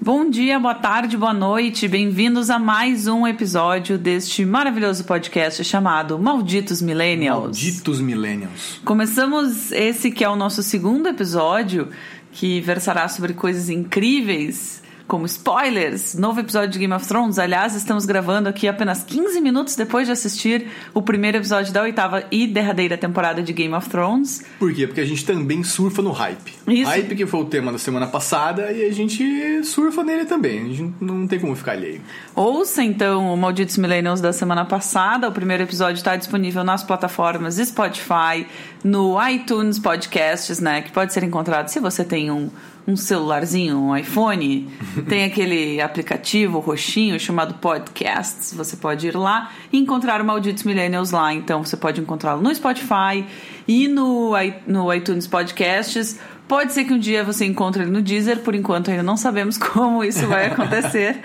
Bom dia, boa tarde, boa noite, bem-vindos a mais um episódio deste maravilhoso podcast chamado Malditos Millennials. Malditos Millennials. Começamos esse que é o nosso segundo episódio, que versará sobre coisas incríveis como spoilers, novo episódio de Game of Thrones. Aliás, estamos gravando aqui apenas 15 minutos depois de assistir o primeiro episódio da oitava e derradeira temporada de Game of Thrones. Por quê? Porque a gente também surfa no hype. Isso. Hype que foi o tema da semana passada e a gente surfa nele também. A gente não tem como ficar alheio. Ouça então o Malditos Millennials da semana passada. O primeiro episódio está disponível nas plataformas Spotify, no iTunes Podcasts, né? Que pode ser encontrado se você tem um, um celularzinho, um iPhone. tem aquele aplicativo roxinho chamado Podcasts. Você pode ir lá e encontrar o Malditos Millennials lá. Então você pode encontrá-lo no Spotify e no, no iTunes Podcasts. Pode ser que um dia você encontre ele no Deezer, por enquanto ainda não sabemos como isso vai acontecer.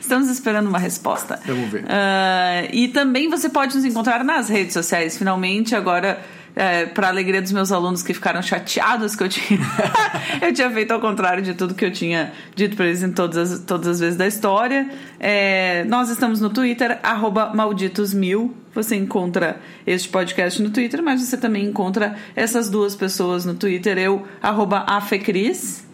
Estamos esperando uma resposta. Vamos ver. Ah, e também você pode nos encontrar nas redes sociais. Finalmente, agora, é, para alegria dos meus alunos que ficaram chateados que eu tinha, eu tinha feito ao contrário de tudo que eu tinha dito para eles em todas as, todas as vezes da história. É, nós estamos no Twitter, arroba malditosmil. Você encontra este podcast no Twitter, mas você também encontra essas duas pessoas no Twitter. Eu, arroba afecris.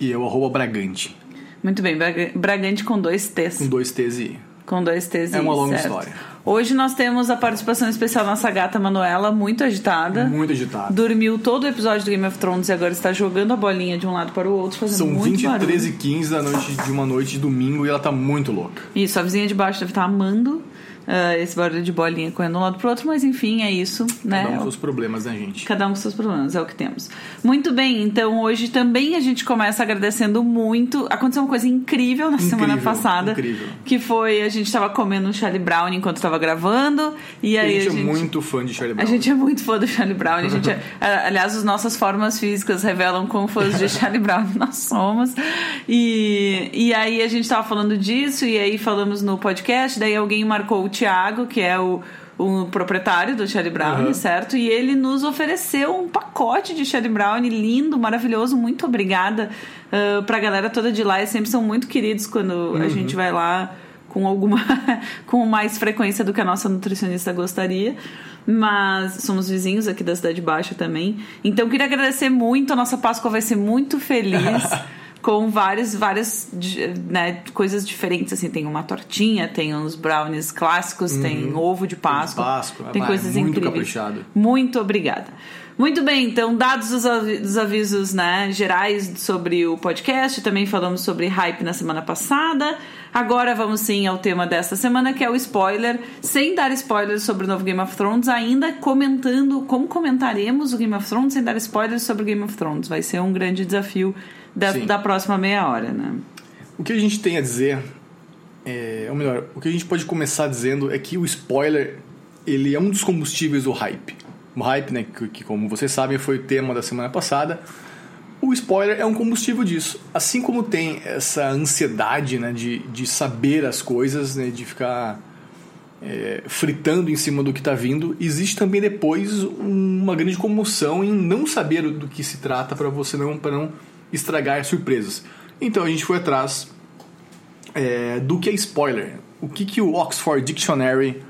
E eu, arroba Bragante, Muito bem, Braga- Bragante com dois T's. com dois T's e I. Com dois T's É uma longa certo. história. Hoje nós temos a participação especial da nossa gata Manuela, muito agitada. Muito agitado. Dormiu todo o episódio do Game of Thrones e agora está jogando a bolinha de um lado para o outro, fazendo São muito 23 barulho. e 15 da noite de uma noite de domingo e ela tá muito louca. Isso, a vizinha de baixo deve estar amando ah, esse barulho de bolinha correndo de um lado para o outro, mas enfim, é isso, né? Cada um com seus problemas, né, gente? Cada um com seus problemas, é o que temos. Muito bem, então hoje também a gente começa agradecendo muito. Aconteceu uma coisa incrível na semana Incrível, passada. incrível. Que foi a gente tava comendo um Charlie Brown enquanto estava gravando. E a aí gente é muito fã de Charlie A Brown. gente é muito fã do Charlie Brown. A gente é- a- aliás, as nossas formas físicas revelam quão fãs de Charlie Brown nós somos. E, e aí a gente tava falando disso, e aí falamos no podcast, daí alguém marcou o Thiago, que é o, o proprietário do Charlie Brown, Uhum. certo? E ele nos ofereceu um pacote de Charlie Brown lindo, maravilhoso. Muito obrigada uh, pra galera toda de lá. Eles sempre são muito queridos quando a gente vai lá com alguma com mais frequência do que a nossa nutricionista gostaria. Mas somos vizinhos aqui da Cidade Baixa também. Então queria agradecer muito. A nossa Páscoa vai ser muito feliz. Com várias, várias né, coisas diferentes, assim, tem uma tortinha, tem uns brownies clássicos, tem ovo de Páscoa, Páscoa, tem coisas muito incríveis. caprichado. Muito obrigada. Muito bem, então, dados os avi- os avisos né, gerais sobre o podcast, também falamos sobre hype na semana passada. Agora vamos sim ao tema desta semana, que é o spoiler, sem dar spoilers sobre o novo Game of Thrones, ainda comentando como comentaremos o Game of Thrones sem dar spoilers sobre o Game of Thrones. Vai ser um grande desafio da, da próxima meia hora, né? O que a gente tem a dizer, é, ou melhor, o que a gente pode começar dizendo é que o spoiler ele é um dos combustíveis do hype. O hype, né, que, que como vocês sabem foi o tema da semana passada. O spoiler é um combustível disso. Assim como tem essa ansiedade né, de, de saber as coisas, né, de ficar é, fritando em cima do que está vindo, existe também depois uma grande comoção em não saber do que se trata para você não, pra não estragar surpresas. Então a gente foi atrás é, do que é spoiler. O que, que o Oxford Dictionary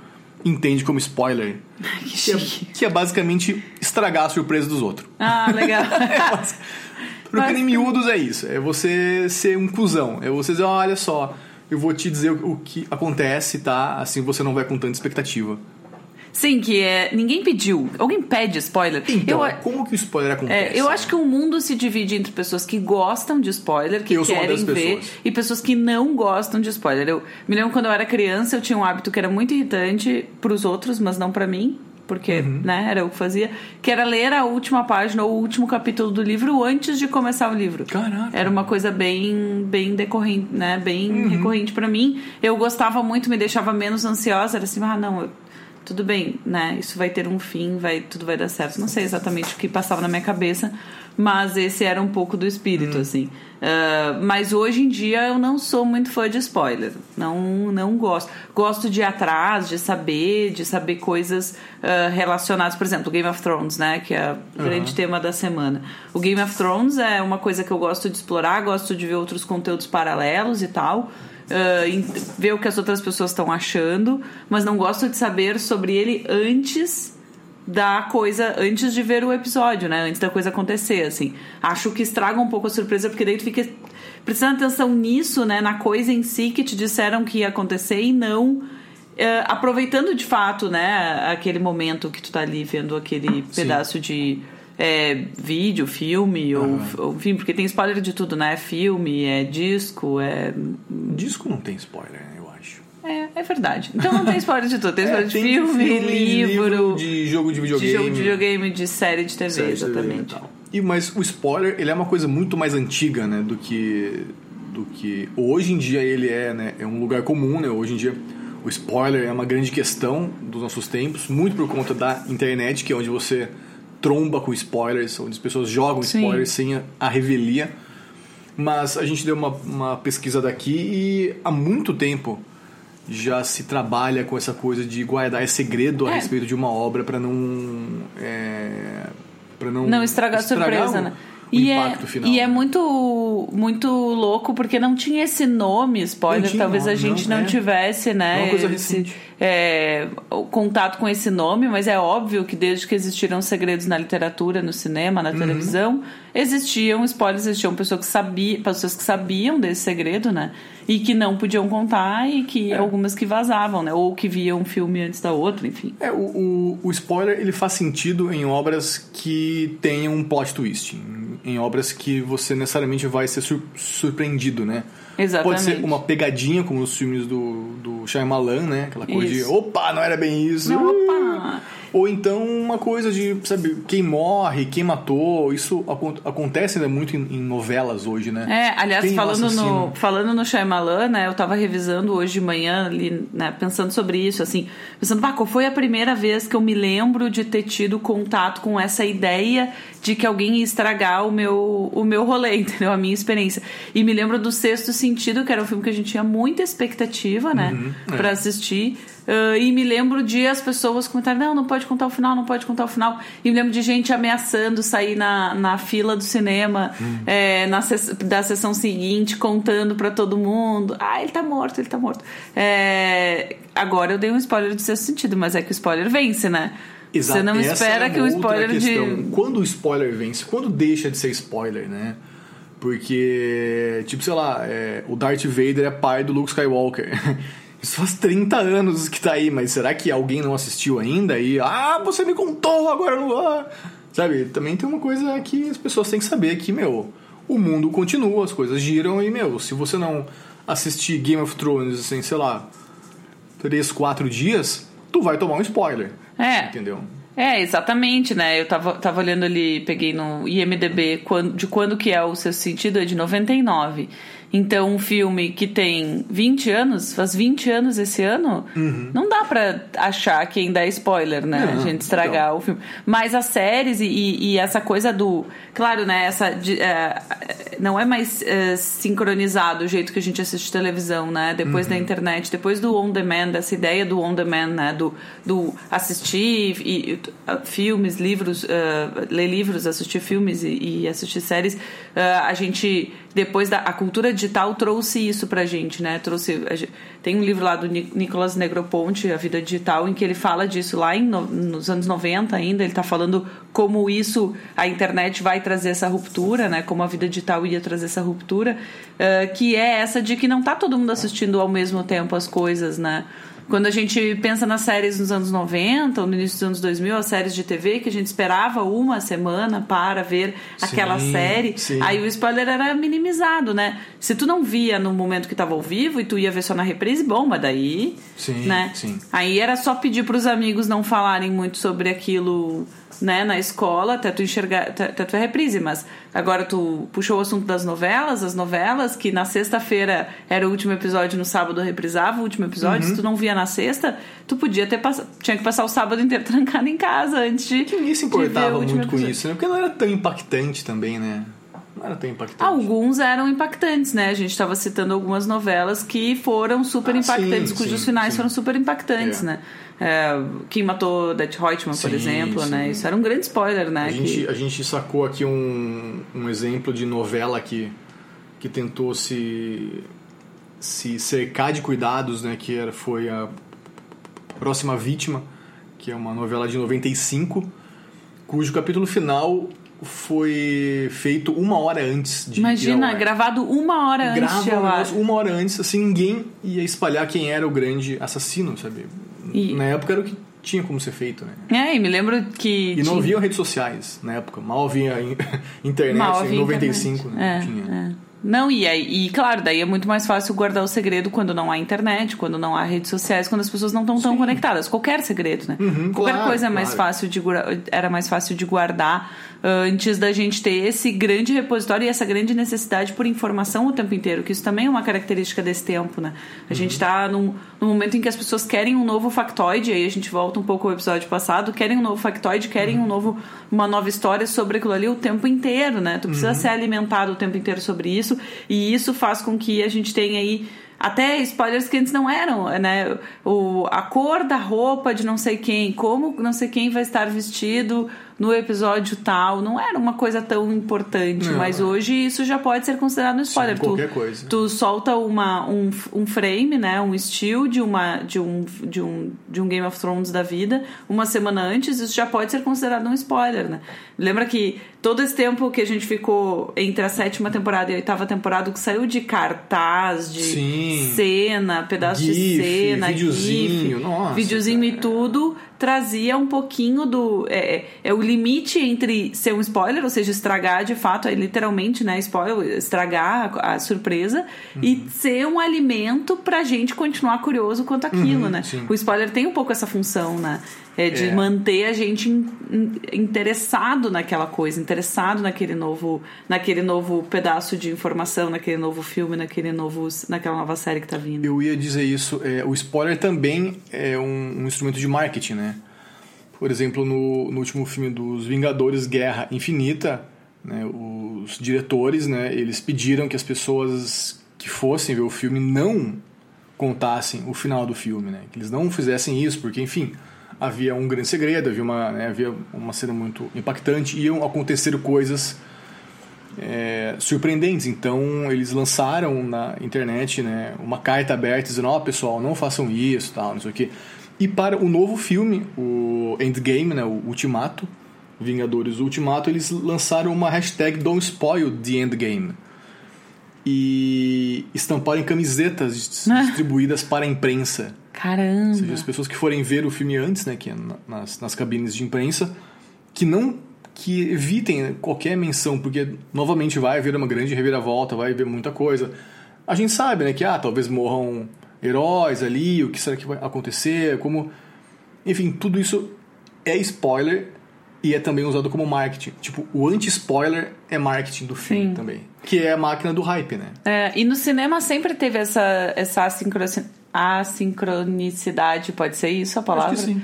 entende como spoiler? Que Que é, chique. que é basicamente estragar a surpresa dos outros. Ah, legal. Porque em miúdos é isso. É você ser um cuzão. É você dizer, olha só, eu vou te dizer o, o que acontece, tá? Assim você não vai com tanta expectativa. Sim, que é. Ninguém pediu. Alguém pede spoiler. Então, eu, como que o spoiler acontece? É, eu acho que o mundo se divide entre pessoas que gostam de spoiler, que Eu querem ver, pessoas. e pessoas que não gostam de spoiler. Eu me lembro quando eu era criança, eu tinha um hábito que era muito irritante pros outros, mas não pra mim. Porque, Uhum. né, era o que fazia. Que era ler a última página ou o último capítulo do livro antes de começar o livro. Caraca. Era uma coisa bem, bem decorrente, né? Bem Uhum. recorrente pra mim. Eu gostava muito, me deixava menos ansiosa. Era assim, ah, não, eu tudo bem, né? Isso vai ter um fim, vai tudo vai dar certo. Não sei exatamente o que passava na minha cabeça, mas esse era um pouco do espírito, hum. assim. Uh, mas hoje em dia eu não sou muito fã de spoiler. Não, não gosto. Gosto de ir atrás, de saber, de saber coisas uh, relacionadas, por exemplo, Game of Thrones, né? Que é o uhum. grande tema da semana. O Game of Thrones é uma coisa que eu gosto de explorar, gosto de ver outros conteúdos paralelos e tal. Uh, ver o que as outras pessoas estão achando, mas não gosto de saber sobre ele antes da coisa antes de ver o episódio, né? Antes da coisa acontecer, assim. Acho que estraga um pouco a surpresa, porque daí tu fica prestando atenção nisso, né? Na coisa em si que te disseram que ia acontecer e não. Uh, aproveitando de fato, né, aquele momento que tu tá ali vendo aquele Sim. pedaço de é, vídeo, filme, uhum. ou, ou, enfim, porque tem spoiler de tudo, né? Filme, é disco, é. Disco não tem spoiler, né? É, é verdade. Então não tem spoiler de tudo. Tem spoiler é, de filme, filme livro, livro, de jogo de videogame. De jogo de videogame, de série de TV, série exatamente. De TV e, mas o spoiler, ele é uma coisa muito mais antiga, né? Do que. Do que. Hoje em dia ele é, né? É um lugar comum, né? Hoje em dia o spoiler é uma grande questão dos nossos tempos, muito por conta da internet, que é onde você tromba com spoilers, onde as pessoas jogam Sim. spoilers sem a, a revelia. Mas a gente deu uma, uma pesquisa daqui e há muito tempo já se trabalha com essa coisa de guardar segredo a é. respeito de uma obra para não é, para não não estragar, estragar a surpresa, o, né? E é, final, E é muito, muito louco porque não tinha esse nome, spoiler. Tinha, talvez a gente não, não é. tivesse, né? É uma coisa esse, é, contato com esse nome, mas é óbvio que desde que existiram segredos na literatura, no cinema, na uhum. televisão, existiam spoilers, existiam pessoas que, sabia, pessoas que sabiam desse segredo, né? E que não podiam contar e que é. algumas que vazavam, né? Ou que viam um filme antes da outra, enfim. É, o, o, o spoiler ele faz sentido em obras que tenham um plot twist, em, em obras que você necessariamente vai ser sur surpreendido, né? Exatamente. Pode ser uma pegadinha, como os filmes do, do Shyamalan, né? Aquela coisa isso. de, opa, não era bem isso. Não, opa! Ou então uma coisa de, sabe, quem morre, quem matou. Isso acontece né, muito em, em novelas hoje, né? É, aliás, falando no, falando no Shyamalan, né? Eu tava revisando hoje de manhã ali, né? Pensando sobre isso, assim. Pensando, pá, qual foi a primeira vez que eu me lembro de ter tido contato com essa ideia de que alguém ia estragar o meu, o meu rolê, entendeu? A minha experiência. E me lembro do Sexto Sentido, que era um filme que a gente tinha muita expectativa, né? Uhum, é. Pra assistir. Uh, e me lembro de as pessoas comentarem: não, não pode contar o final, não pode contar o final. E me lembro de gente ameaçando sair na, na fila do cinema, hum. é, na da sessão seguinte, contando para todo mundo: ah, ele tá morto, ele tá morto. É, agora eu dei um spoiler de sexto sentido, mas é que o spoiler vence, né? Exato. Você não Essa espera é que o spoiler questão. de. Quando o spoiler vence, quando deixa de ser spoiler, né? Porque, tipo, sei lá, é, o Darth Vader é pai do Luke Skywalker. Isso faz 30 anos que tá aí, mas será que alguém não assistiu ainda? E, ah, você me contou, agora não. Sabe, também tem uma coisa que as pessoas têm que saber que, meu, o mundo continua, as coisas giram e, meu, se você não assistir Game of Thrones, assim, sei lá, 3, 4 dias, tu vai tomar um spoiler. É. Entendeu? É, exatamente, né? Eu tava, tava olhando ali, peguei no IMDB quando, de quando que é o seu sentido, é de 99. Então, um filme que tem 20 anos, faz 20 anos esse ano, uhum. não dá pra achar que ainda é spoiler, né? Não, a gente estragar então. o filme. Mas as séries e, e, essa coisa do. Claro, né? Essa, de, é, não é mais é, sincronizado o jeito que a gente assiste televisão, né? Depois uhum. da internet, depois do on demand, essa ideia do on demand, né? Do, do assistir e, filmes, livros, uh, ler livros, assistir filmes e, e assistir séries, uh, a gente depois da a cultura digital trouxe isso pra gente, né? Trouxe tem um livro lá do Nicolas Negroponte, A Vida Digital, em que ele fala disso lá em, no, nos anos 90 ainda, ele tá falando como isso a internet vai trazer essa ruptura, né? Como a vida digital ia trazer essa ruptura, uh, que é essa de que não tá todo mundo assistindo ao mesmo tempo as coisas, né? Quando a gente pensa nas séries nos anos 90 ou no início dos anos 2000, as séries de TV que a gente esperava uma semana para ver sim, aquela série, sim. aí o spoiler era minimizado, né? Se tu não via no momento que estava ao vivo e tu ia ver só na reprise, bom, mas daí, sim, né? Aí era só pedir para os amigos não falarem muito sobre aquilo né, na escola até tu enxergar, até, até tu é reprise, mas agora tu puxou o assunto das novelas, as novelas, que na sexta-feira era o último episódio, no sábado reprisava o último episódio, Uhum. se tu não via na sexta, tu podia ter passado, tinha que passar o sábado inteiro trancado em casa antes de. Que ninguém se importava muito com episódio. isso, né? Porque não era tão impactante também, né? Não era tão impactante. Alguns eram impactantes, né? A gente estava citando algumas novelas que foram super Ah, impactantes, sim, cujos sim, finais sim. foram super impactantes, É. né? É, quem matou Det Reutemann, por Sim, exemplo, né? sim. Isso era um grande spoiler, né? A que- gente, a gente sacou aqui um, um exemplo de novela que, que tentou se, se cercar de cuidados, né? Que era, foi a Próxima Vítima, que é uma novela de 95, cujo capítulo final foi feito uma hora antes de Imagina, gravado uma hora antes Grava uma hora antes, assim, ninguém ia espalhar quem era o grande assassino, sabe? E- Na época era o que tinha como ser feito, né? É, e me lembro que. E não tinha- haviam redes sociais na época. Mal havia in- internet Mal em havia 95, internet. né? É, Não tinha. é. Não, e, aí, e claro, daí é muito mais fácil guardar o segredo quando não há internet, quando não há redes sociais, quando as pessoas não estão tão conectadas. Qualquer segredo, né? Uhum, Qualquer claro, coisa é mais claro. fácil de era mais fácil de guardar ah, antes da gente ter esse grande repositório e essa grande necessidade por informação o tempo inteiro, que isso também é uma característica desse tempo, né? A gente está num, num momento em que as pessoas querem um novo factoide, aí a gente volta um pouco ao episódio passado, querem um novo factoide, querem um novo, uma nova história sobre aquilo ali o tempo inteiro, né? Tu precisa ser alimentado o tempo inteiro sobre isso, e isso faz com que a gente tenha aí até spoilers que antes não eram, né? O, a cor da roupa de não sei quem, como não sei quem vai estar vestido no episódio tal, não era uma coisa tão importante, Não. mas hoje isso já pode ser considerado um spoiler. Sim, qualquer coisa. Tu solta uma, um, um frame, né? Um estilo de, uma, de, um, de, um, de um Game of Thrones da vida, uma semana antes, isso já pode ser considerado um spoiler, né? Lembra que todo esse tempo que a gente ficou entre a sétima temporada e a oitava temporada, que saiu de cartaz, de Sim. cena, pedaço de GIF, cena, videozinho, GIF, nossa, videozinho e tudo trazia um pouquinho do é, é- é o limite entre ser um spoiler, ou seja, estragar de fato, é literalmente, né, spoiler, estragar a, a surpresa e Uhum. ser um alimento pra gente continuar curioso quanto aquilo, Uhum, né? sim. O spoiler tem um pouco essa função, né? É de É. manter a gente in- in- interessado naquela coisa, interessado naquele novo, naquele novo pedaço de informação, naquele novo filme, naquele novo, naquela nova série que tá vindo. Eu ia dizer isso. é, o spoiler também é um, um instrumento de marketing, né? Por exemplo, no, no último filme dos Vingadores Guerra Infinita, né, os diretores, né, eles pediram que as pessoas que fossem ver o filme não contassem o final do filme, né? Que eles não fizessem isso, porque, enfim, havia um grande segredo, havia uma, né, havia uma cena muito impactante, iam acontecer coisas é, surpreendentes. Então eles lançaram na internet né, uma carta aberta dizendo: Ó, pessoal, não façam isso, tal, não sei o quê. E para o novo filme, o Endgame, né, o Ultimato, Vingadores Ultimato, eles lançaram uma hashtag Don't Spoil the Endgame. E estamparam em camisetas dis- distribuídas para a imprensa. Caramba! Ou seja, as pessoas que forem ver o filme antes, né, que é na- nas, nas cabines de imprensa, que não que evitem qualquer menção, porque novamente vai haver uma grande reviravolta, vai haver muita coisa. A gente sabe, né, que ah, talvez morram heróis ali, o que será que vai acontecer, como enfim, tudo isso é spoiler e é também usado como marketing. Tipo, o anti-spoiler é marketing do filme Sim. também, que é a máquina do hype, né? É, e no cinema sempre teve essa, essa assincrosi- assincronicidade, pode ser isso a palavra? Acho que sim.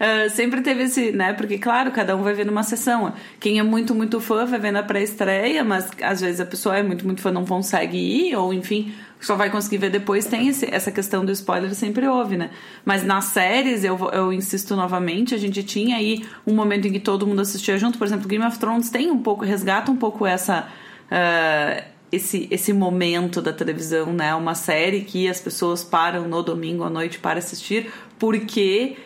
É, sempre teve esse, né? Porque, claro, cada um vai ver numa sessão. Quem é muito, muito fã vai ver na pré-estreia, mas às vezes a pessoa é muito, muito fã não consegue ir, ou enfim, só vai conseguir ver depois. Tem esse- essa questão do spoiler, sempre houve, né? Mas nas séries, eu, eu insisto novamente, a gente tinha aí um momento em que todo mundo assistia junto. Por exemplo, Game of Thrones tem um pouco, resgata um pouco essa. ah, esse, esse momento da televisão, né? Uma série que as pessoas param no domingo à noite para assistir, porque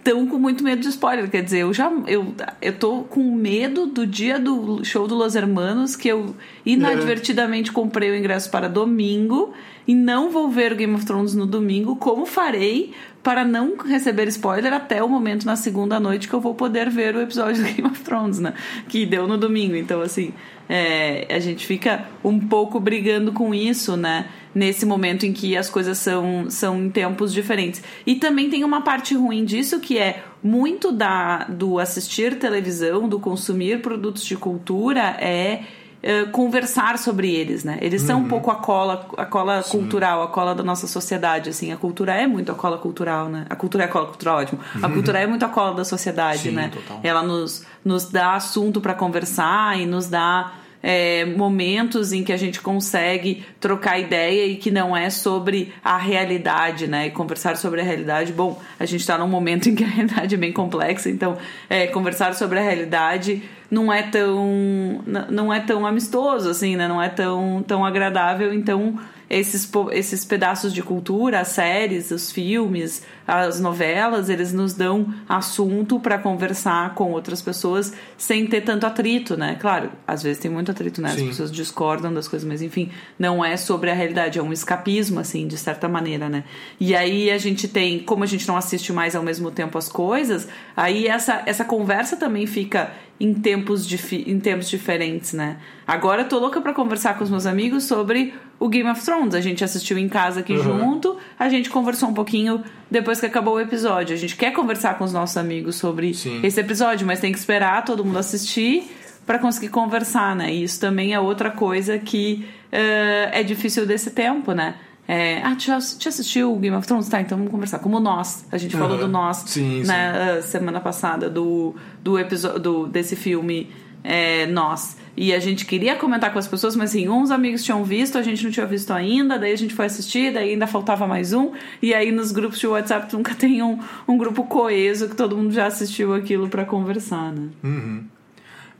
estão com muito medo de spoiler. Quer dizer, eu já eu, eu tô com medo do dia do show do Los Hermanos, que eu inadvertidamente comprei o ingresso para domingo e não vou ver o Game of Thrones no domingo, como farei para não receber spoiler até o momento na segunda noite que eu vou poder ver o episódio do Game of Thrones, né? Que deu no domingo. Então, assim, é, a gente fica um pouco brigando com isso, né? Nesse momento em que as coisas são, são em tempos diferentes. E também tem uma parte ruim disso que é muito da, do assistir televisão, do consumir produtos de cultura, é eh, conversar sobre eles, né? Eles são um uhum. pouco a cola, a cola cultural, a cola da nossa sociedade, assim. A cultura é muito a cola cultural, né? A cultura é a cola cultural, ótimo. A uhum. cultura é muito a cola da sociedade, Sim, né? Total. Ela nos, nos dá assunto para conversar e nos dá é, momentos em que a gente consegue trocar ideia e que não é sobre a realidade, né? E conversar sobre a realidade. Bom, a gente está num momento em que a realidade é bem complexa, então é, conversar sobre a realidade não é tão não é tão amistoso assim, né? Não é tão tão agradável, então esses, esses pedaços de cultura, as séries, os filmes, as novelas, eles nos dão assunto para conversar com outras pessoas sem ter tanto atrito, né? Claro, às vezes tem muito atrito, né? As Sim. pessoas discordam das coisas, mas enfim, não é sobre a realidade, é um escapismo, assim, de certa maneira, né? E aí a gente tem, como a gente não assiste mais ao mesmo tempo as coisas, aí essa, essa conversa também fica em tempos, em tempos diferentes, né? Agora eu tô louca para conversar com os meus amigos sobre o Game of Thrones. A gente assistiu em casa aqui uhum. junto, a gente conversou um pouquinho depois que acabou o episódio. A gente quer conversar com os nossos amigos sobre Sim. esse episódio, mas tem que esperar todo mundo assistir para conseguir conversar, né? E isso também é outra coisa que uh, é difícil desse tempo, né? É, ah, já assistiu o Game of Thrones? Tá, então vamos conversar. Como nós. A gente uhum. falou do nós sim, na sim. semana passada, do, do episódio desse filme é, Nós. E a gente queria comentar com as pessoas, mas assim, uns amigos tinham visto, a gente não tinha visto ainda, daí a gente foi assistir, daí ainda faltava mais um. E aí nos grupos de WhatsApp nunca tem um, um grupo coeso que todo mundo já assistiu aquilo para conversar, né? Uhum.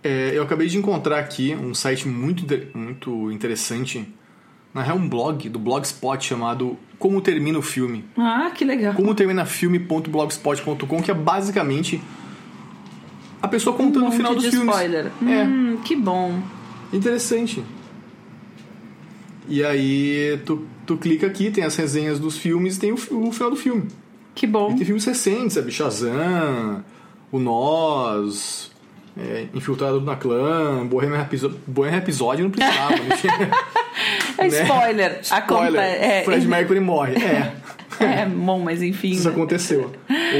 É, eu acabei de encontrar aqui um site muito, muito interessante na real, um blog do Blogspot chamado Como Termina o Filme. Ah, que legal. Como termina filme.blogspot.com, que é basicamente a pessoa contando um o final dos de filmes. spoiler. É. Hum, que bom. Interessante. E aí tu, tu clica aqui, tem as resenhas dos filmes e tem o, o final do filme. Que bom. E tem filmes recentes, sabe? Shazam, O Nós, é, Infiltrado na Clã, Bohemian Rhapsody, Bohemian Rhapsody não precisava, não tinha... É spoiler. Né? Spoiler. É, Fred Mercury morre. É. É, bom, mas enfim. Isso né? aconteceu.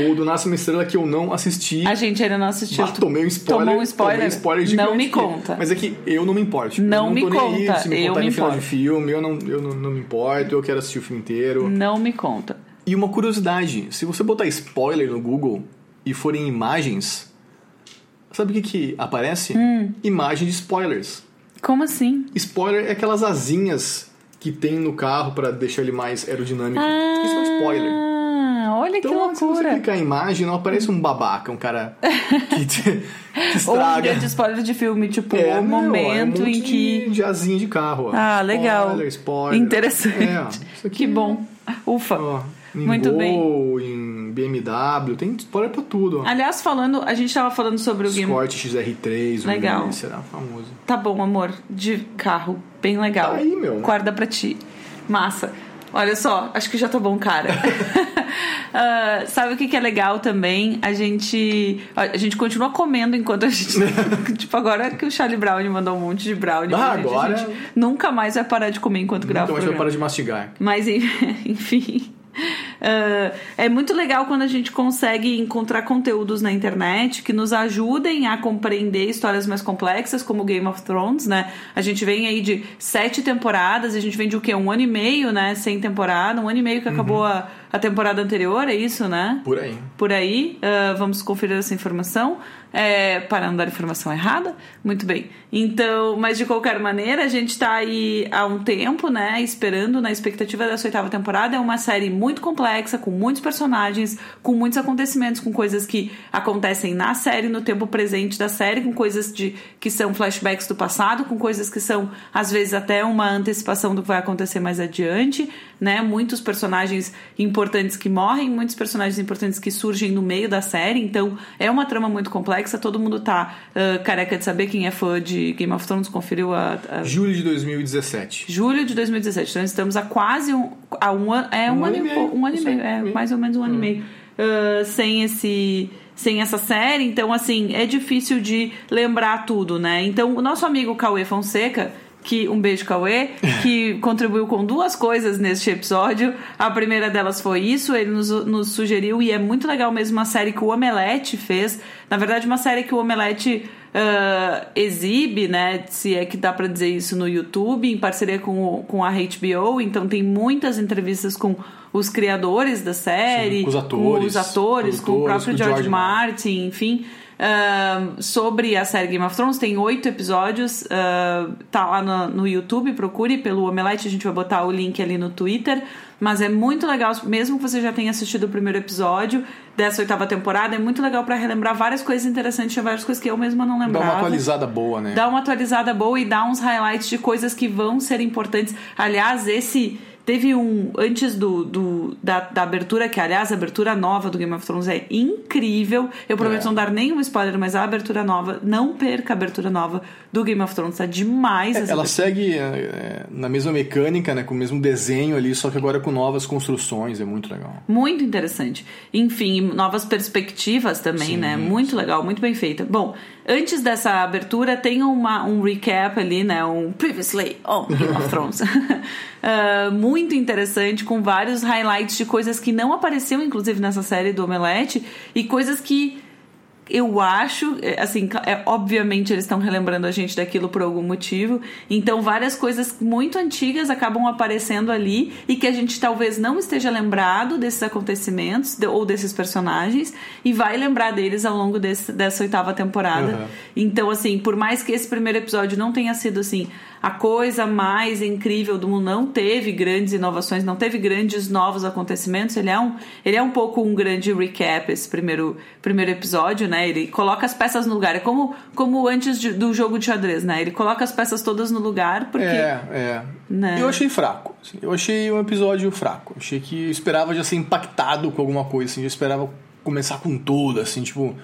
Ou do Nasce uma Estrela que eu não assisti. A gente ainda não assistiu. Ah, tomei um spoiler. Tomou um spoiler. Tomei um spoiler gigante. Não me conta. Mas é que eu não me importo. Não, não me conta. Aí, se me eu me no final de filme, eu, não, eu não, não me importo, eu quero assistir o filme inteiro. Não me conta. E uma curiosidade: se você botar spoiler no Google e forem imagens, sabe o que, que aparece? Hum. Imagem de spoilers. Como assim? Spoiler é aquelas asinhas que tem no carro para deixar ele mais aerodinâmico. Ah, Isso é um spoiler. Olha então, que loucura. se você clicar em imagem, não aparece um babaca, um cara que, te, que estraga. Ou um grande spoiler de filme, tipo, o um momento é um em que... de asinha de carro. Ó. Ah, legal. Spoiler, spoiler. Interessante. É, que bom. Ufa. Ó, em Muito bem. em BMW, tem spoiler pra tudo. Aliás, falando, a gente tava falando sobre o Game... Escort XR3, legal. o será famoso. Tá bom, amor, de carro, bem legal. Tá aí, meu. Guarda pra ti. Massa. Olha só, acho que já tá bom, cara. uh, sabe o que, que é legal também? A gente. A gente continua comendo enquanto a gente. tipo, agora que o Charlie Brown mandou um monte de brownie. Ah, gente, agora. Nunca mais vai parar de comer enquanto grava. Nunca mais vai parar de mastigar. Mas, enfim. Uh, é muito legal quando a gente consegue encontrar conteúdos na internet que nos ajudem a compreender histórias mais complexas, como Game of Thrones, né? A gente vem aí de sete temporadas, a gente vem de o quê? Um ano e meio, né? Sem temporada, um ano e meio que uhum. acabou a, a temporada anterior, é isso, né? Por aí. Por aí. Uh, vamos conferir essa informação é, para não dar informação errada. Muito bem. Então, mas de qualquer maneira, a gente está aí há um tempo, né? Esperando na expectativa dessa oitava temporada. É uma série muito complexa, com muitos personagens, com muitos acontecimentos, com coisas que acontecem na série, no tempo presente da série, com coisas de, que são flashbacks do passado, com coisas que são, às vezes, até uma antecipação do que vai acontecer mais adiante, né? Muitos personagens importantes importantes que morrem, muitos personagens importantes que surgem no meio da série. Então, é uma trama muito complexa. Todo mundo tá uh, careca de saber quem é fã de Game of Thrones, conferiu a. a... Julho de 2017. Julho de 2017. Então, estamos há quase um. A um, é, um, um ano, e meio. Um ano e meio. É, mais ou menos um ano hum. e meio. Uh, sem esse sem essa série, então assim, é difícil de lembrar tudo, né? Então, o nosso amigo Cauê Fonseca, que um beijo Cauê, que contribuiu com duas coisas neste episódio. A primeira delas foi isso, ele nos, nos sugeriu e é muito legal mesmo uma série que o Omelete fez. Na verdade, uma série que o Omelete uh, exibe, né? Se é que dá para dizer isso no YouTube, em parceria com, com a HBO. Então tem muitas entrevistas com os criadores da série, Sim, com os atores, com, os atores, com o próprio George, George Martin, enfim. Uh, sobre a série Game of Thrones, tem oito episódios, uh, tá lá no, no, YouTube, procure pelo Omelete, a gente vai botar o link ali no Twitter. Mas é muito legal, mesmo que você já tenha assistido o primeiro episódio dessa oitava temporada, é muito legal para relembrar várias coisas interessantes, várias coisas que eu mesma não lembrava. Dá uma atualizada boa, né? Dá uma atualizada boa e dá uns highlights de coisas que vão ser importantes. Aliás, esse Teve um. Antes do, do da, da, abertura, que aliás a abertura nova do Game of Thrones é incrível. Eu prometo é. não dar nenhum spoiler, mas a abertura nova, não perca a abertura nova do Game of Thrones, tá demais. É, ela abertura. segue é, na mesma mecânica, né? Com o mesmo desenho ali, só que agora com novas construções, é muito legal. Muito interessante. Enfim, novas perspectivas também, sim, né? Muito sim. legal, muito bem feita. Bom, antes dessa abertura, tem uma, um recap ali, né? Um previously on Game of Thrones. uh, muito interessante, com vários highlights de coisas que não apareciam, inclusive, nessa série do Omelete, e coisas que eu acho, é, assim, é, obviamente eles estão relembrando a gente daquilo por algum motivo. Então, várias coisas muito antigas acabam aparecendo ali e que a gente talvez não esteja lembrado desses acontecimentos ou desses personagens e vai lembrar deles ao longo desse, dessa oitava temporada. Uhum. Então, assim, por mais que esse primeiro episódio não tenha sido assim a coisa mais incrível do mundo, não teve grandes inovações, não teve grandes novos acontecimentos. Ele é um, ele é um pouco um grande recap, esse primeiro, primeiro episódio, né? Ele coloca as peças no lugar. É como, como antes de, do jogo de xadrez, né? Ele coloca as peças todas no lugar porque. É, é. Né? Eu achei fraco. Assim, eu achei um episódio fraco. achei que eu esperava já ser impactado com alguma coisa, assim. Eu esperava começar com tudo, assim, tipo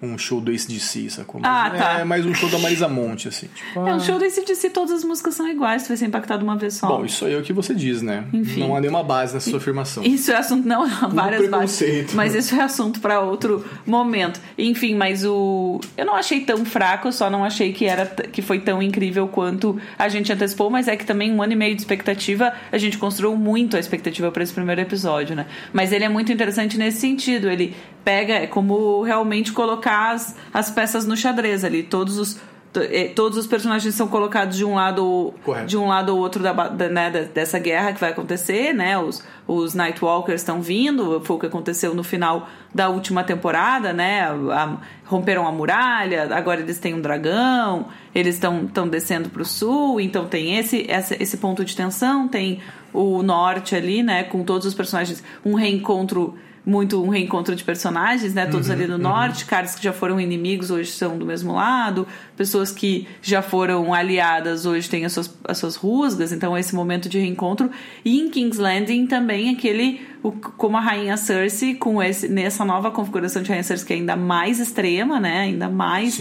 um show do ACDC, sacou? Ah, tá. É mais um show da Marisa Monte, assim. Tipo, é um ah. show do ACDC, todas as músicas são iguais, tu vai ser impactado uma vez só. Bom, isso aí é o que você diz, né? Enfim. Não há nenhuma base nessa sua afirmação. Isso é assunto, não, há várias bases. Mas isso é assunto para outro momento. Enfim, mas o. Eu não achei tão fraco, só não achei que, era, que foi tão incrível quanto a gente antecipou, mas é que também um ano e meio de expectativa, a gente construiu muito a expectativa para esse primeiro episódio, né? Mas ele é muito interessante nesse sentido. Ele pega, é como realmente colocar as, as peças no xadrez ali. Todos os, é, todos os personagens são colocados de um lado Correto. de um lado ou outro da, da, né, dessa guerra que vai acontecer, né? Os, os Nightwalkers estão vindo, foi o que aconteceu no final da última temporada, né? A, romperam a muralha, agora eles têm um dragão, eles estão descendo para o sul, então tem esse, esse, esse ponto de tensão, tem o norte ali, né? Com todos os personagens, um reencontro muito um reencontro de personagens, né? Todos uhum, ali no uhum. norte, caras que já foram inimigos hoje são do mesmo lado, pessoas que já foram aliadas hoje têm as suas, as suas rusgas, então esse momento de reencontro. E em King's Landing também aquele o, como a rainha Cersei com esse nessa nova configuração de rainha Cersei que é ainda mais extrema, né? Ainda mais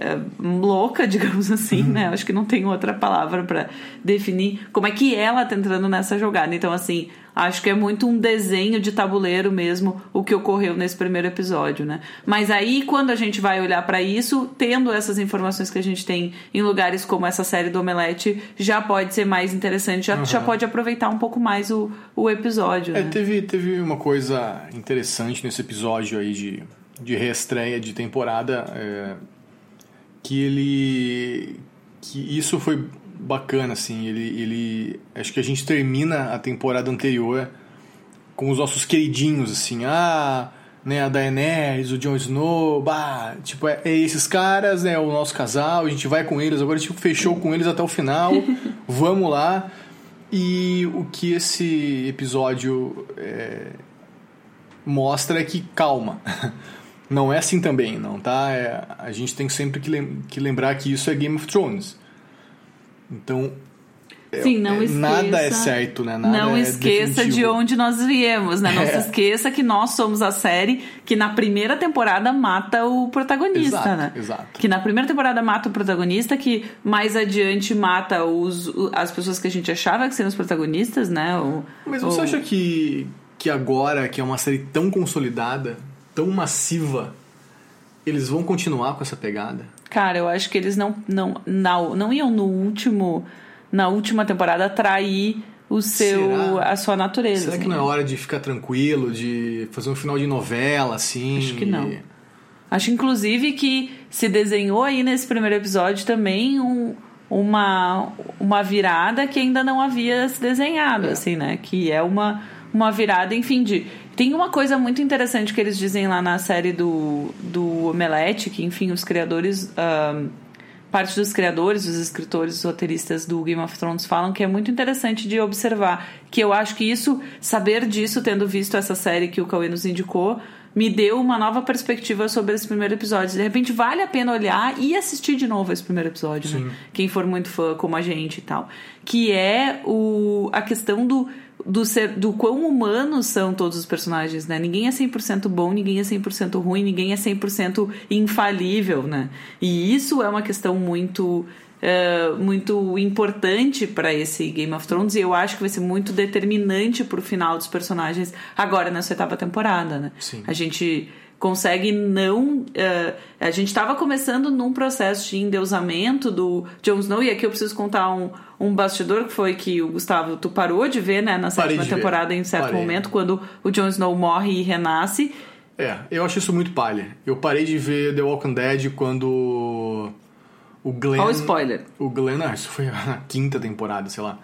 uh, louca, digamos assim, né? Acho que não tem outra palavra para definir como é que ela tá entrando nessa jogada. Então, assim, acho que é muito um desenho de tabuleiro mesmo o que ocorreu nesse primeiro episódio, né? Mas aí, quando a gente vai olhar para isso, tendo essas informações que a gente tem em lugares como essa série do Omelete, já pode ser mais interessante, já, uhum. já pode aproveitar um pouco mais o, o episódio. É, né? teve, teve uma coisa interessante nesse episódio aí de, de reestreia de temporada. É que ele que isso foi bacana assim ele ele acho que a gente termina a temporada anterior com os nossos queridinhos assim ah né a Daenerys o Jon Snow bah tipo é, é, esses caras né o nosso casal a gente vai com eles agora tipo fechou com eles até o final vamos lá. E o que esse episódio é, mostra é que calma não é assim também, não, tá? É, a gente tem sempre que, lem que lembrar que isso é Game of Thrones. Então, Sim, não é, esqueça. Nada é certo, né? Nada não é esqueça de onde nós viemos, né? Não É. se esqueça que nós somos a série que na primeira temporada mata o protagonista, Exato, né? exato. Que na primeira temporada mata o protagonista, que mais adiante mata os, as pessoas que a gente achava que seriam os protagonistas, né? O, Mas você acha que, que agora, que é uma série tão consolidada, tão massiva, eles vão continuar com essa pegada? Cara, eu acho que eles não, não, não, não iam no último, na última temporada atrair o seu, Será? a sua natureza. Será que assim. não é hora de ficar tranquilo, de fazer um final de novela, assim? Acho que não. e- Acho, inclusive, que se desenhou aí nesse primeiro episódio também um- uma, uma virada que ainda não havia se desenhado, É. assim, né? Que é uma, uma virada, enfim, de... Tem uma coisa muito interessante que eles dizem lá na série do, do Omelete, que, enfim, os criadores... ahn, parte dos criadores, dos escritores, dos roteiristas do Game of Thrones falam que é muito interessante de observar. Que eu acho que isso, saber disso, tendo visto essa série que o Cauê nos indicou, me deu uma nova perspectiva sobre esse primeiro episódio. De repente, vale a pena olhar e assistir de novo esse primeiro episódio, né? Quem for muito fã, como a gente e tal. Que é o, a questão do. Do, ser, do quão humanos são todos os personagens, né? Ninguém é 100% bom, ninguém é 100% ruim, ninguém é 100% infalível, né? E isso é uma questão muito eh, muito importante para esse Game of Thrones e eu acho que vai ser muito determinante pro final dos personagens agora nessa oitava temporada, né? Sim. A gente consegue não. eh, a gente estava começando num processo de endeusamento do Jon Snow, e aqui eu preciso contar um, um bastidor que foi que o Gustavo, tu parou de ver, né, na sétima ver. temporada, em certo Parei. momento, quando o Jon Snow morre e renasce. É, eu acho isso muito palha. Eu parei de ver The Walking Dead quando o Glenn... Olha o spoiler. O Glenn, ah, isso foi a quinta temporada, sei lá.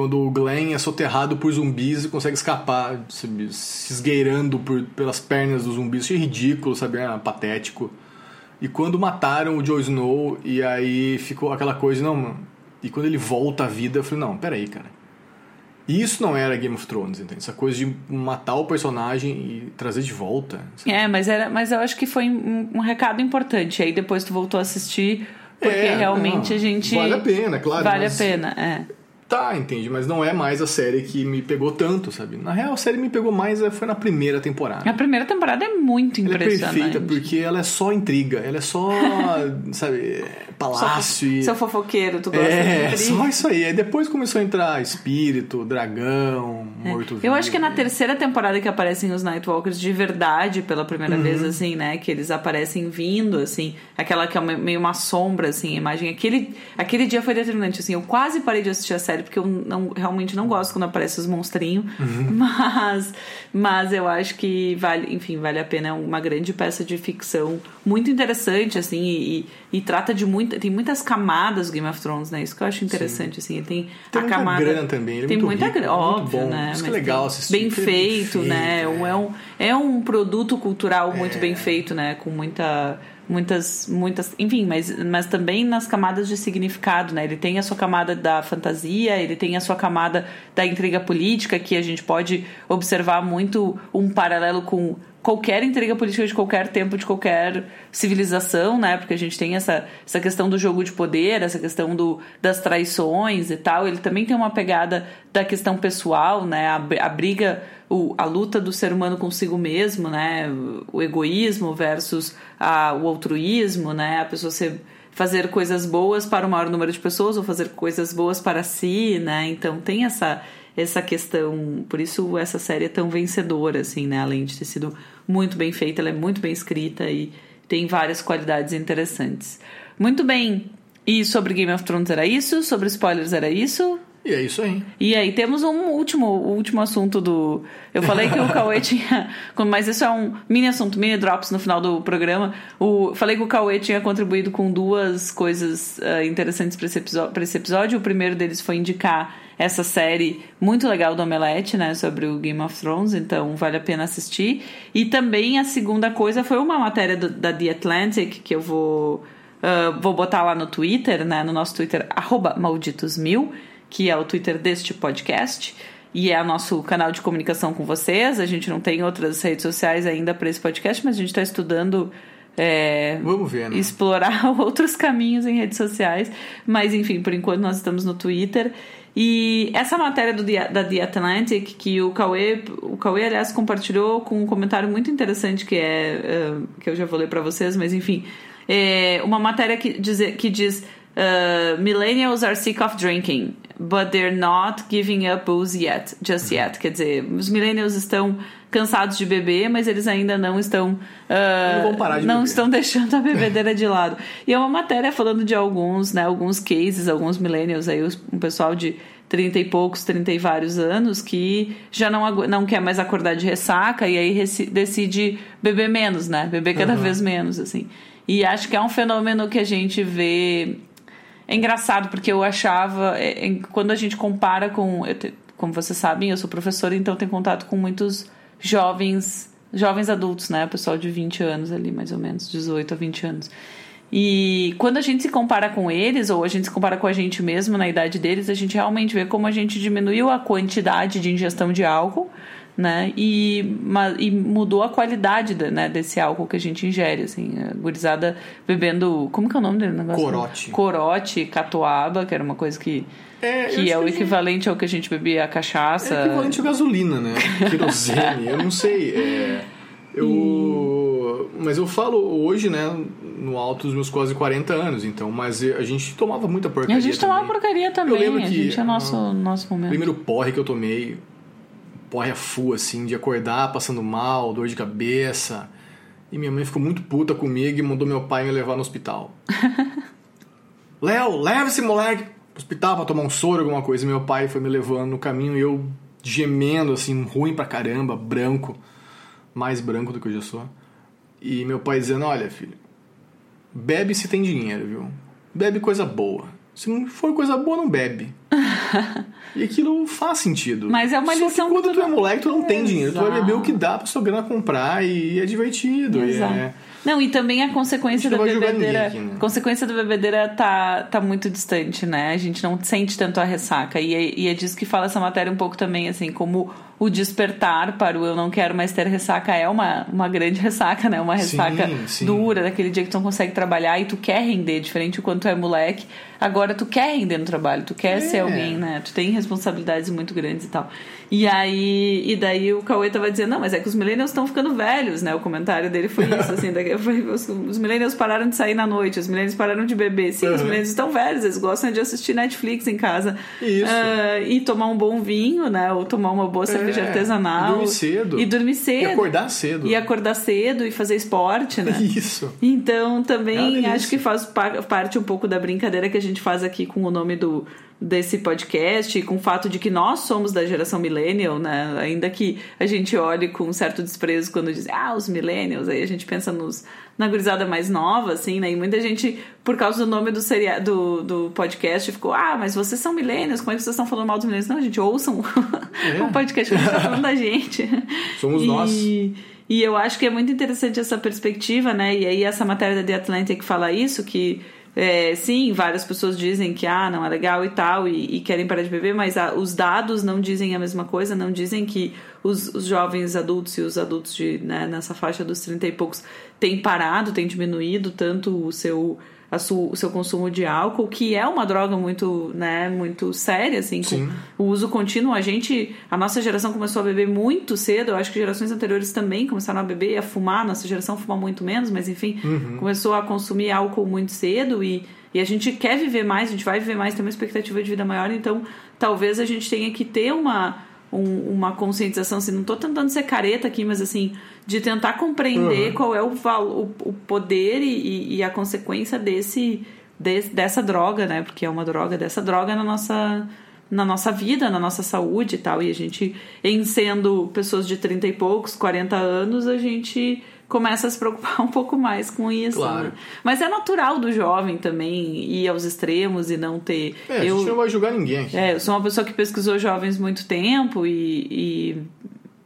Quando o Glenn é soterrado por zumbis e consegue escapar, sabe, se esgueirando por, pelas pernas dos zumbis. Isso é ridículo, sabe? É patético. E quando mataram o Jon Snow, e aí ficou aquela coisa, não, mano. E quando ele volta à vida, eu falei, não, peraí, cara. Isso não era Game of Thrones, entende? Essa coisa de matar o personagem e trazer de volta. sabe? É, mas, era, mas eu acho que foi um, um recado importante. Aí depois tu voltou a assistir, porque É, realmente não, a gente. Vale a pena, claro. Vale a pena, é. Tá, entende, mas não é mais a série que me pegou tanto, sabe? Na real, a série me pegou mais eh, foi na primeira temporada. A primeira temporada é muito Ela é impressionante. perfeita porque ela é só intriga, ela é só, sabe, palácio e... Seu fofoqueiro, tu gosta É, de só isso aí. Aí depois começou a entrar espírito, dragão, morto-vivo. É. Eu acho que é na terceira temporada que aparecem os Nightwalkers de verdade pela primeira Uhum. vez, assim, né? Que eles aparecem vindo, assim, aquela que é uma- meio uma sombra, assim, a imagem. Aquele, aquele dia foi determinante, assim. Eu quase parei de assistir a série porque eu não, realmente não gosto quando aparecem os monstrinhos. Uhum. Mas, mas eu acho que vale, enfim, vale a pena. É uma grande peça de ficção muito interessante, assim, e, e trata de muita. Tem muitas camadas do Game of Thrones, né? Isso que eu acho interessante, assim. Ele tem, Tem a muita camada. grana também, ele é tem muito muita grana, é óbvio, bom. né? Isso é legal assistir, Bem porque é feito, né? feito, É, um, é um produto cultural muito É. bem feito, né? Com muita. Muitas, muitas, enfim, mas, mas também nas camadas de significado, né? Ele tem a sua camada da fantasia, ele tem a sua camada da intriga política, que a gente pode observar muito um paralelo com qualquer intriga política de qualquer tempo, de qualquer civilização, né? Porque a gente tem essa, essa questão do jogo de poder, essa questão do, das traições e tal. Ele também tem uma pegada da questão pessoal, né? A, a briga, o, a luta do ser humano consigo mesmo, né? O egoísmo versus a, o altruísmo, né? A pessoa ser fazer coisas boas para o maior número de pessoas ou fazer coisas boas para si, né? Então tem essa essa questão, por isso essa série é tão vencedora assim, né? Além de ter sido muito bem feita, ela é muito bem escrita e tem várias qualidades interessantes. Muito bem. E sobre Game of Thrones era isso? Sobre spoilers era isso? E é isso aí. E aí temos um último, último assunto do. Eu falei que o Cauê tinha. Mas isso é um mini assunto, mini drops no final do programa. O, falei que o Cauê tinha contribuído com duas coisas ah, interessantes para esse, episo- esse episódio. O primeiro deles foi indicar essa série muito legal do Omelete, né? Sobre o Game of Thrones, então vale a pena assistir. E também a segunda coisa foi uma matéria do- da The Atlantic que eu vou. ah, vou botar lá no Twitter, né? No nosso Twitter, arroba malditosmil que é o Twitter deste podcast. E é o nosso canal de comunicação com vocês. A gente não tem outras redes sociais ainda para esse podcast, mas a gente está estudando é, Vamos ver, né? explorar outros caminhos em redes sociais. Mas enfim, por enquanto nós estamos no Twitter. E essa matéria do, da The Atlantic, que o Cauê, o Cauê, aliás, compartilhou com um comentário muito interessante que é uh, que eu já vou ler para vocês, mas enfim, é uma matéria que diz, que diz uh, Millennials are sick of drinking, but they're not giving up booze yet, just yet. Quer dizer, os millennials estão cansados de beber, mas eles ainda não estão uh, não, vão parar de não beber. estão deixando a bebedeira de lado. E é uma matéria falando de alguns, né, alguns cases, alguns millennials aí, um pessoal de 30 e poucos, 30 e vários anos que já não, não quer mais acordar de ressaca e aí decide beber menos, né? Beber cada uhum. vez menos, assim. E acho que é um fenômeno que a gente vê. É engraçado, porque eu achava. É, quando a gente compara com. como vocês sabem, eu sou professora, então tenho contato com muitos jovens. Jovens adultos, né? Pessoal de 20 anos ali, mais ou menos, 18 a 20 anos. E quando a gente se compara com eles, ou a gente se compara com a gente mesmo na idade deles, a gente realmente vê como a gente diminuiu a quantidade de ingestão de álcool, né? E, e mudou a qualidade né, desse álcool que a gente ingere, assim. A gurizada bebendo... Como que é o nome dele? Negócio? Corote. Corote, catuaba, que era uma coisa que... É, que é o equivalente ao que a gente bebia a cachaça. É equivalente à gasolina, né? Querosene, eu não sei. É, eu... E... Mas eu falo hoje, né? No alto dos meus quase 40 anos, então. Mas a gente tomava muita porcaria. A gente também. tomava porcaria também. Eu lembro que. A gente é nosso, nosso momento. O primeiro porre que eu tomei, porre a full, assim, de acordar passando mal, dor de cabeça. E minha mãe ficou muito puta comigo e mandou meu pai me levar no hospital. Léo, leva esse moleque hospital pra tomar um soro, alguma coisa. E meu pai foi me levando no caminho e eu gemendo, assim, ruim pra caramba, branco. Mais branco do que eu já sou. E meu pai dizendo: Olha, filho, bebe se tem dinheiro, viu? Bebe coisa boa. Se não for coisa boa, não bebe. e aquilo faz sentido. Mas é uma Só lição que quando muito... tu é moleque, tu não tem dinheiro. Tu vai beber o que dá pra sua grana comprar e é divertido. Exato. E é... Não, e também a consequência A da bebedeira. aqui, né? consequência da bebedeira tá, tá muito distante, né? A gente não sente tanto a ressaca. E é, e é disso que fala essa matéria um pouco também, assim, como o despertar para o eu não quero mais ter ressaca é uma, uma grande ressaca, né? Uma ressaca Sim, sim. dura, daquele dia que tu não consegue trabalhar e tu quer render, diferente de quando tu é moleque. Agora tu quer render no trabalho, tu quer É. ser alguém, né? Tu tem responsabilidades muito grandes e tal. E aí, e daí o Cauê tava dizendo, não, mas é que os millennials estão ficando velhos, né? O comentário dele foi isso, assim, daqui, foi, os, os millennials pararam de sair na noite, os millennials pararam de beber. Sim, os Uhum. millennials estão velhos, eles gostam de assistir Netflix em casa. Isso. Ah, e tomar um bom vinho, né? Ou tomar uma boa cerveja É, artesanal. e dormir cedo. E dormir E cedo. acordar cedo. E acordar cedo e fazer esporte, né? Isso. Então É também delícia. acho que faz pa- parte um pouco da brincadeira que a gente faz aqui com o nome do desse podcast com o fato de que nós somos da geração millennial, né? Ainda que a gente olhe com um certo desprezo quando diz ah, os millennials, aí a gente pensa nos na gurizada mais nova, assim, né? E muita gente, por causa do nome do, seria, do, do podcast, ficou, ah, mas vocês são millennials, como é que vocês estão falando mal dos millennials? Não, gente, ouçam É. o podcast que a gente tá falando da gente. Somos e, nós. E eu acho que é muito interessante essa perspectiva, né? E aí essa matéria da The Atlantic fala isso, que é, sim, várias pessoas dizem que ah, não é legal e tal, e, e querem parar de beber, mas ah, os dados não dizem a mesma coisa, não dizem que os, os jovens adultos e os adultos de, né, nessa faixa dos 30 e poucos têm parado, têm diminuído tanto o seu o seu consumo de álcool, que é uma droga muito, né, muito séria, assim, o uso contínuo. A gente, a nossa geração começou a beber muito cedo, eu acho que gerações anteriores também começaram a beber e a fumar, nossa geração fuma muito menos, mas enfim, começou a consumir álcool muito cedo e, e a gente quer viver mais, a gente vai viver mais, tem uma expectativa de vida maior, então talvez a gente tenha que ter uma um- uma conscientização, assim, não tô tentando ser careta aqui, mas assim, de tentar compreender Uhum. qual é o, o, o poder e, e a consequência desse, des- dessa droga, né? Porque é uma droga, dessa droga na nossa, na nossa vida, na nossa saúde e tal. E a gente, em sendo pessoas de 30 e poucos, 40 anos, a gente começa a se preocupar um pouco mais com isso. Claro. né? Mas é natural do jovem também ir aos extremos e não ter. É, a eu, gente não vai julgar ninguém é, eu sou uma pessoa que pesquisou jovens muito tempo e,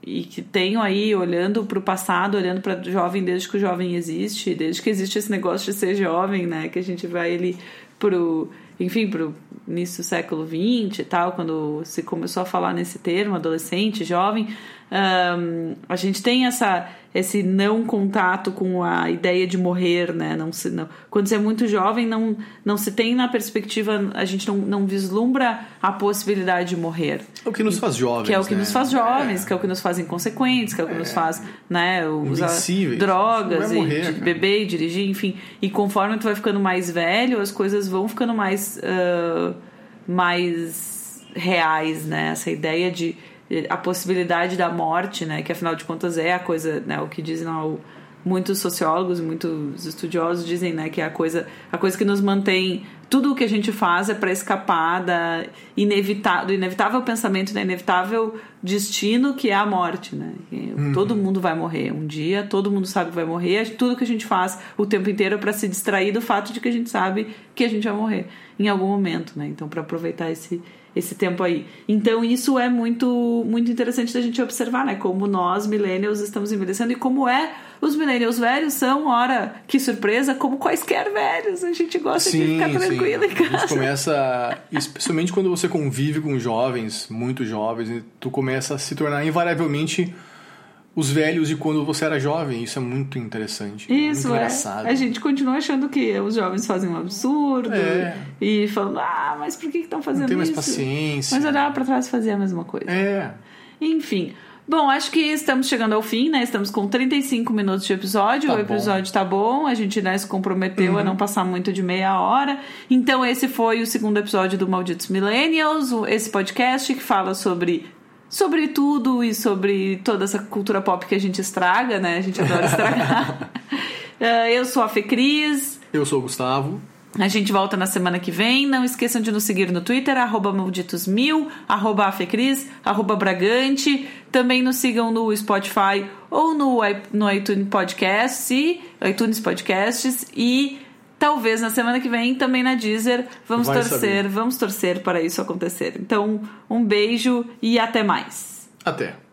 e, e que tenho aí, olhando para o passado, olhando para jovem desde que o jovem existe, desde que existe esse negócio de ser jovem, né? Que a gente vai ele pro enfim, pro início do século XX e tal, quando se começou a falar nesse termo, adolescente, jovem, um, a gente tem essa esse não contato com a ideia de morrer, né? Não se, não, quando você é muito jovem, não, não se tem na perspectiva, a gente não, não vislumbra a possibilidade de morrer. É o que nos faz jovens. Que é o que né? nos faz jovens, é. que é o que nos faz inconsequentes, que é o que é. nos faz, né, usar drogas, morrer, e, beber e dirigir, enfim. E conforme tu vai ficando mais velho, as coisas vão ficando mais, uh, mais reais, né? Essa ideia de a possibilidade da morte, né? Que afinal de contas é a coisa, né? O que dizem muitos sociólogos, muitos estudiosos dizem, né? Que é a coisa, a coisa que nos mantém tudo o que a gente faz é para escapar da inevitável, do inevitável pensamento, da inevitável destino que é a morte, né? Uhum. Todo mundo vai morrer um dia, todo mundo sabe que vai morrer. Tudo que a gente faz o tempo inteiro é para se distrair do fato de que a gente sabe que a gente vai morrer em algum momento, né? Então, para aproveitar esse esse tempo aí. Então isso é muito muito interessante da gente observar, né? Como nós millennials estamos envelhecendo e como é os millennials velhos são, ora, que surpresa, como quaisquer velhos. A gente gosta sim, de ficar tranquilo sim. em casa. A gente começa, especialmente quando você convive com jovens, muito jovens, tu começa a se tornar invariavelmente os velhos de quando você era jovem. Isso é muito interessante. Isso, muito é. Engraçado. A gente continua achando que os jovens fazem um absurdo é. e falando, ah, mas por que estão fazendo Não tem mais isso? paciência. Mas olhar para trás e fazer a mesma coisa. É. Enfim. Bom, acho que estamos chegando ao fim, né? Estamos com 35 minutos de episódio. Tá o episódio bom. tá bom. A gente né, se comprometeu uhum. a não passar muito de meia hora. Então, esse foi o segundo episódio do Malditos Millennials, esse podcast que fala sobre sobre tudo e sobre toda essa cultura pop que a gente estraga, né? A gente adora estragar. uh, eu sou a Fê Cris. Eu sou o Gustavo. A gente volta na semana que vem. Não esqueçam de nos seguir no Twitter, arroba malditosmil, arroba afecris, arroba bragante. Também nos sigam no Spotify ou no, no iTunes Podcasts e, iTunes Podcasts e talvez na semana que vem também na Deezer. Vamos Vai torcer, saber. vamos torcer para isso acontecer. Então, um beijo e até mais. Até.